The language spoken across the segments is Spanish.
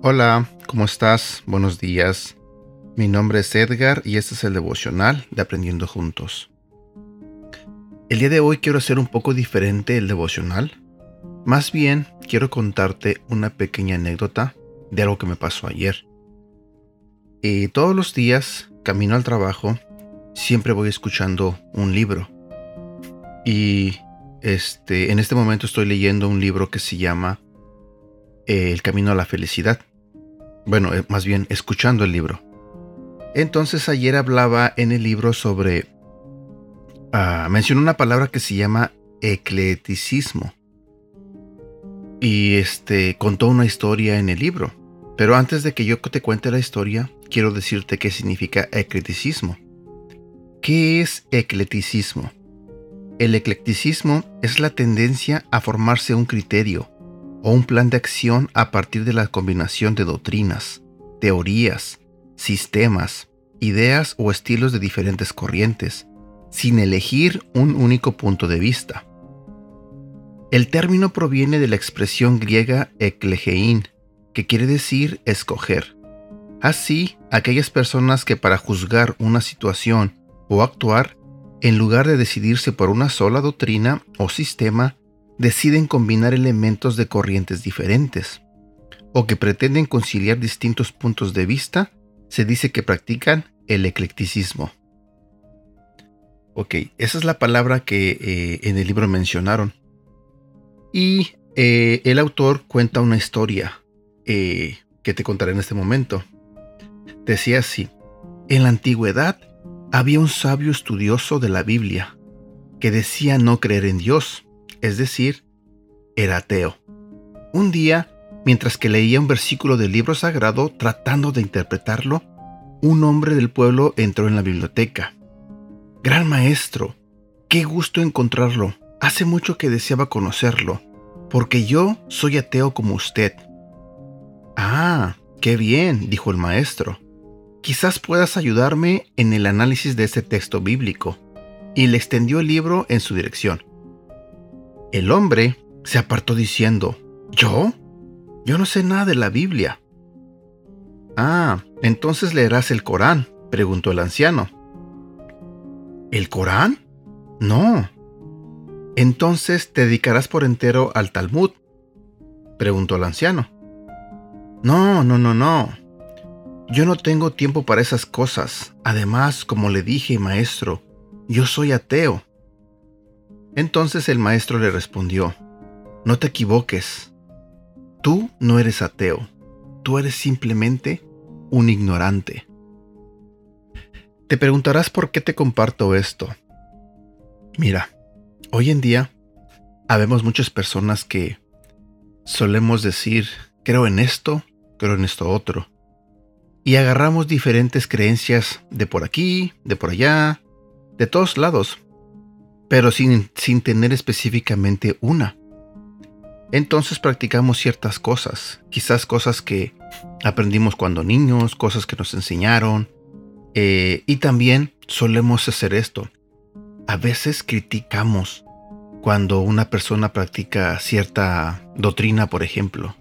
Hola, ¿cómo estás? Buenos días. Mi nombre es Edgar y este es el devocional de Aprendiendo Juntos. El día de hoy quiero hacer un poco diferente el devocional. Más bien, quiero contarte una pequeña anécdota de algo que me pasó ayer. Y todos los días, camino al trabajo, siempre voy escuchando un libro. Y este, en este momento estoy leyendo un libro que se llama El camino a la felicidad. Bueno, eh, más bien escuchando el libro. Entonces ayer hablaba en el libro sobre... Ah, mencionó una palabra que se llama ecleticismo. Y este contó una historia en el libro. Pero antes de que yo te cuente la historia, quiero decirte qué significa ecleticismo. ¿Qué es ecleticismo? El eclecticismo es la tendencia a formarse un criterio, o un plan de acción a partir de la combinación de doctrinas, teorías, sistemas, ideas o estilos de diferentes corrientes, sin elegir un único punto de vista. El término proviene de la expresión griega eklegein, que quiere decir escoger. Así, aquellas personas que para juzgar una situación o actuar, en lugar de decidirse por una sola doctrina o sistema, deciden combinar elementos de corrientes diferentes, o que pretenden conciliar distintos puntos de vista, se dice que practican el eclecticismo. Ok, esa es la palabra que eh, en el libro mencionaron. Y eh, el autor cuenta una historia eh, que te contaré en este momento. Decía así, en la antigüedad había un sabio estudioso de la Biblia que decía no creer en Dios es decir, era ateo. Un día, mientras que leía un versículo del libro sagrado tratando de interpretarlo, un hombre del pueblo entró en la biblioteca. Gran maestro, qué gusto encontrarlo. Hace mucho que deseaba conocerlo, porque yo soy ateo como usted. Ah, qué bien, dijo el maestro. Quizás puedas ayudarme en el análisis de este texto bíblico. Y le extendió el libro en su dirección. El hombre se apartó diciendo, ¿Yo? Yo no sé nada de la Biblia. Ah, entonces leerás el Corán, preguntó el anciano. ¿El Corán? No. Entonces te dedicarás por entero al Talmud, preguntó el anciano. No, no, no, no. Yo no tengo tiempo para esas cosas. Además, como le dije, maestro, yo soy ateo. Entonces el maestro le respondió, No te equivoques, tú no eres ateo, tú eres simplemente un ignorante. Te preguntarás por qué te comparto esto. Mira, hoy en día habemos muchas personas que solemos decir, creo en esto, creo en esto otro. Y agarramos diferentes creencias de por aquí, de por allá, de todos lados pero sin, sin tener específicamente una. Entonces practicamos ciertas cosas, quizás cosas que aprendimos cuando niños, cosas que nos enseñaron, eh, y también solemos hacer esto. A veces criticamos cuando una persona practica cierta doctrina, por ejemplo.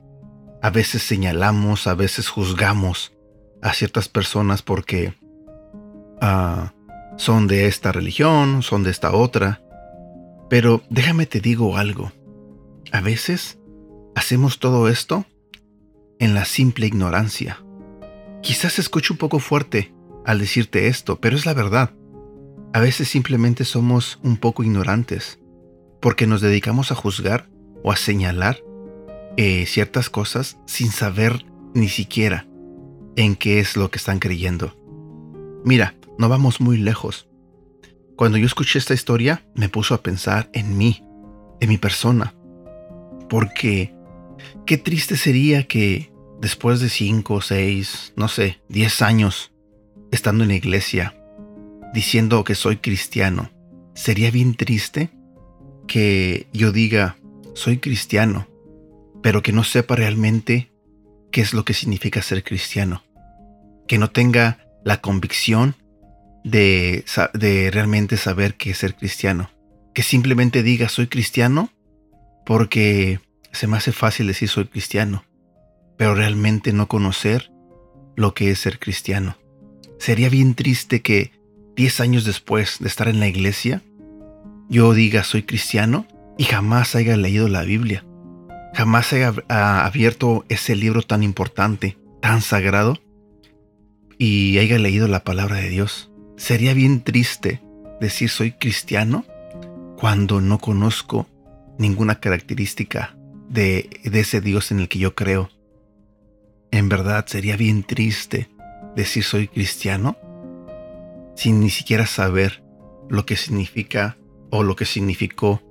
A veces señalamos, a veces juzgamos a ciertas personas porque ah, son de esta religión, son de esta otra. Pero déjame te digo algo. A veces hacemos todo esto en la simple ignorancia. Quizás escuche un poco fuerte al decirte esto, pero es la verdad. A veces simplemente somos un poco ignorantes, porque nos dedicamos a juzgar o a señalar eh, ciertas cosas sin saber ni siquiera en qué es lo que están creyendo. Mira, no vamos muy lejos. Cuando yo escuché esta historia, me puso a pensar en mí, en mi persona. Porque qué triste sería que después de 5, 6, no sé, 10 años estando en la iglesia, diciendo que soy cristiano, sería bien triste que yo diga, soy cristiano, pero que no sepa realmente qué es lo que significa ser cristiano, que no tenga la convicción de, realmente saber qué es ser cristiano, que simplemente diga soy cristiano porque se me hace fácil decir soy cristiano, pero realmente no conocer lo que es ser cristiano. Sería bien triste que 10 años después de estar en la iglesia, yo diga soy cristiano y jamás haya leído la Biblia, jamás haya abierto ese libro tan importante, tan sagrado, y haya leído la palabra de Dios. Sería bien triste decir soy cristiano cuando no conozco ninguna característica de, de ese Dios en el que yo creo. En verdad sería bien triste decir soy cristiano sin ni siquiera saber lo que significa o lo que significó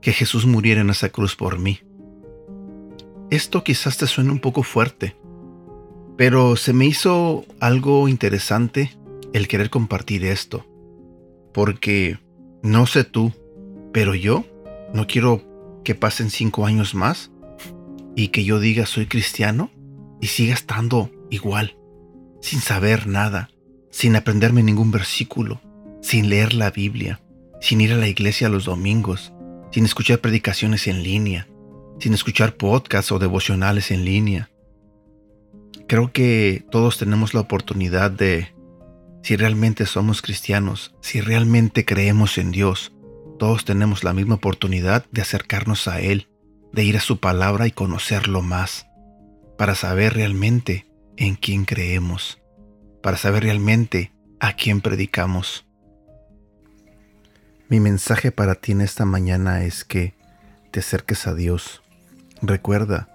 que Jesús muriera en esa cruz por mí. Esto quizás te suene un poco fuerte, pero se me hizo algo interesante el querer compartir esto, porque no sé tú, pero yo no quiero que pasen cinco años más y que yo diga soy cristiano y siga estando igual, sin saber nada, sin aprenderme ningún versículo, sin leer la Biblia, sin ir a la iglesia los domingos, sin escuchar predicaciones en línea, sin escuchar podcasts o devocionales en línea. Creo que todos tenemos la oportunidad de, si realmente somos cristianos, si realmente creemos en Dios, todos tenemos la misma oportunidad de acercarnos a Él, de ir a su palabra y conocerlo más, para saber realmente en quién creemos, para saber realmente a quién predicamos. Mi mensaje para ti en esta mañana es que te acerques a Dios. Recuerda,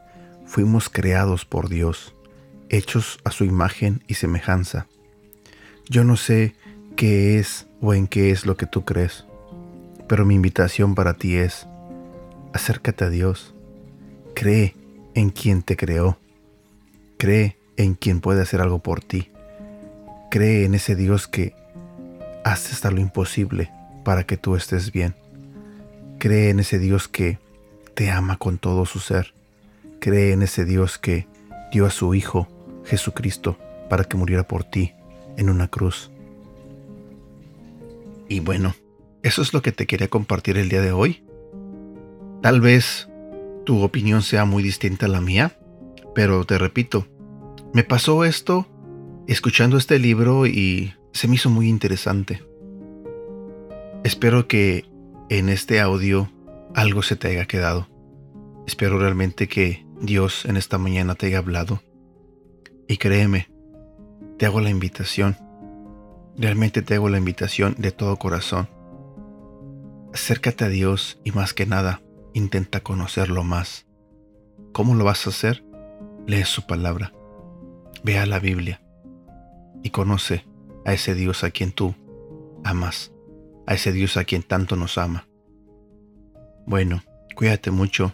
fuimos creados por Dios, hechos a su imagen y semejanza. Yo no sé qué es o en qué es lo que tú crees, pero mi invitación para ti es, acércate a Dios, cree en quien te creó, cree en quien puede hacer algo por ti, cree en ese Dios que hace hasta lo imposible para que tú estés bien. Cree en ese Dios que te ama con todo su ser. Cree en ese Dios que dio a su Hijo Jesucristo para que muriera por ti en una cruz. Y bueno, eso es lo que te quería compartir el día de hoy. Tal vez tu opinión sea muy distinta a la mía, pero te repito, me pasó esto escuchando este libro y se me hizo muy interesante. Espero que en este audio algo se te haya quedado. Espero realmente que Dios en esta mañana te haya hablado. Y créeme, te hago la invitación. Realmente te hago la invitación de todo corazón. Acércate a Dios y más que nada, intenta conocerlo más. ¿Cómo lo vas a hacer? Lee su palabra. Ve a la Biblia y conoce a ese Dios a quien tú amas a ese Dios a quien tanto nos ama. Bueno, cuídate mucho,